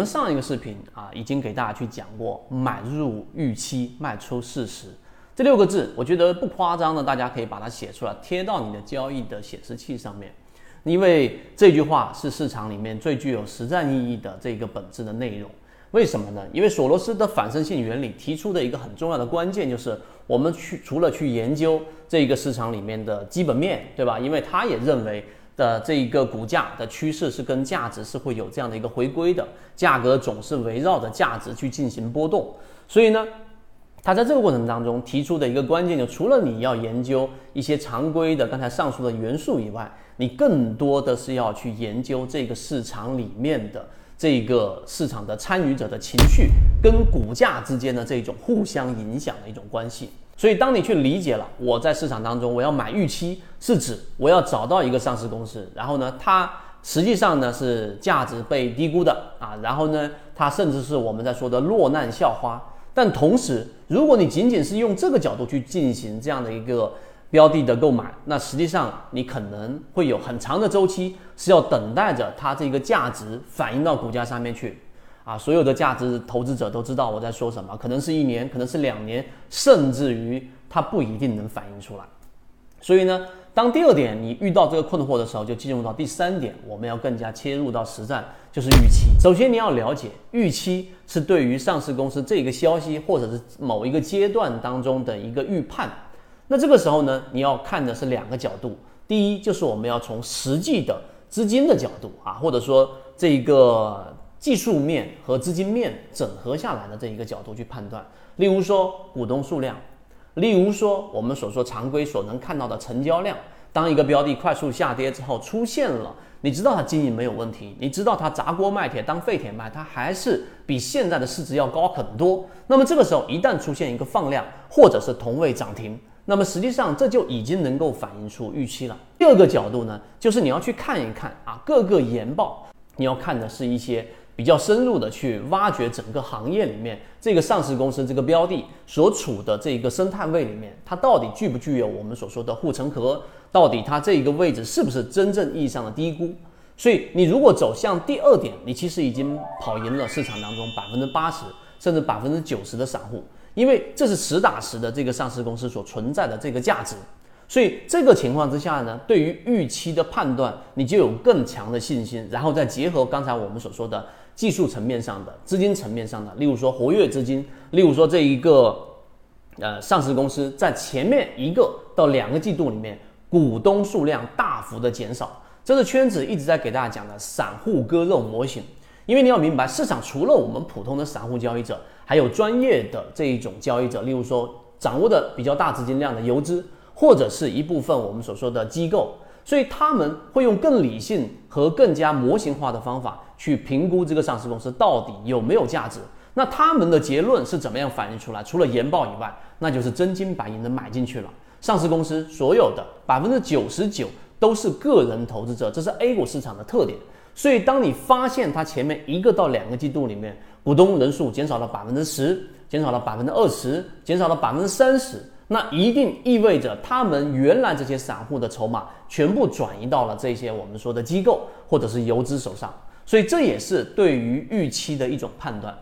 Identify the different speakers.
Speaker 1: 我们上一个视频啊，已经给大家去讲过买入预期，卖出事实这六个字，我觉得不夸张的，大家可以把它写出来，贴到你的交易的显示器上面，因为这句话是市场里面最具有实战意义的这个本质的内容。为什么呢？因为索罗斯的反身性原理提出的一个很重要的关键就是，我们去除了去研究这个市场里面的基本面对吧？因为他也认为。的这一个股价的趋势是跟价值是会有这样的一个回归的，价格总是围绕着价值去进行波动，所以呢，他在这个过程当中提出的一个关键，就除了你要研究一些常规的刚才上述的元素以外，你更多的是要去研究这个市场里面的这个市场的参与者的情绪跟股价之间的这种互相影响的一种关系。所以，当你去理解了我在市场当中我要买预期，是指我要找到一个上市公司，然后呢，它实际上呢是价值被低估的啊，然后呢，它甚至是我们在说的落难校花。但同时，如果你仅仅是用这个角度去进行这样的一个标的的购买，那实际上你可能会有很长的周期是要等待着它这个价值反映到股价上面去。啊，所有的价值投资者都知道我在说什么，可能是一年，可能是两年，甚至于它不一定能反映出来。所以呢，当第二点你遇到这个困惑的时候，就进入到第三点，我们要更加切入到实战，就是预期。首先你要了解，预期是对于上市公司这个消息或者是某一个阶段当中的一个预判。那这个时候呢，你要看的是两个角度，第一就是我们要从实际的资金的角度啊，或者说这个。技术面和资金面整合下来的这一个角度去判断，例如说股东数量，例如说我们所说常规所能看到的成交量。当一个标的快速下跌之后出现了，你知道它经营没有问题，你知道它砸锅卖铁当废铁卖，它还是比现在的市值要高很多。那么这个时候一旦出现一个放量或者是同位涨停，那么实际上这就已经能够反映出预期了。第二个角度呢，就是你要去看一看啊各个研报，你要看的是一些。比较深入的去挖掘整个行业里面这个上市公司这个标的所处的这个生态位里面，它到底具不具有我们所说的护城河？到底它这一个位置是不是真正意义上的低估？所以你如果走向第二点，你其实已经跑赢了市场当中百分之八十甚至百分之九十的散户，因为这是实打实的这个上市公司所存在的这个价值。所以这个情况之下呢，对于预期的判断，你就有更强的信心，然后再结合刚才我们所说的。技术层面上的、资金层面上的，例如说活跃资金，例如说这一个呃上市公司在前面一个到两个季度里面，股东数量大幅的减少，这是圈子一直在给大家讲的散户割肉模型。因为你要明白，市场除了我们普通的散户交易者，还有专业的这一种交易者，例如说掌握的比较大资金量的游资，或者是一部分我们所说的机构。所以他们会用更理性和更加模型化的方法去评估这个上市公司到底有没有价值。那他们的结论是怎么样反映出来？除了研报以外，那就是真金白银的买进去了。上市公司所有的百分之九十九都是个人投资者，这是 A 股市场的特点。所以当你发现它前面一个到两个季度里面股东人数减少了百分之十，减少了百分之二十，减少了百分之三十。那一定意味着他们原来这些散户的筹码全部转移到了这些我们说的机构或者是游资手上，所以这也是对于预期的一种判断。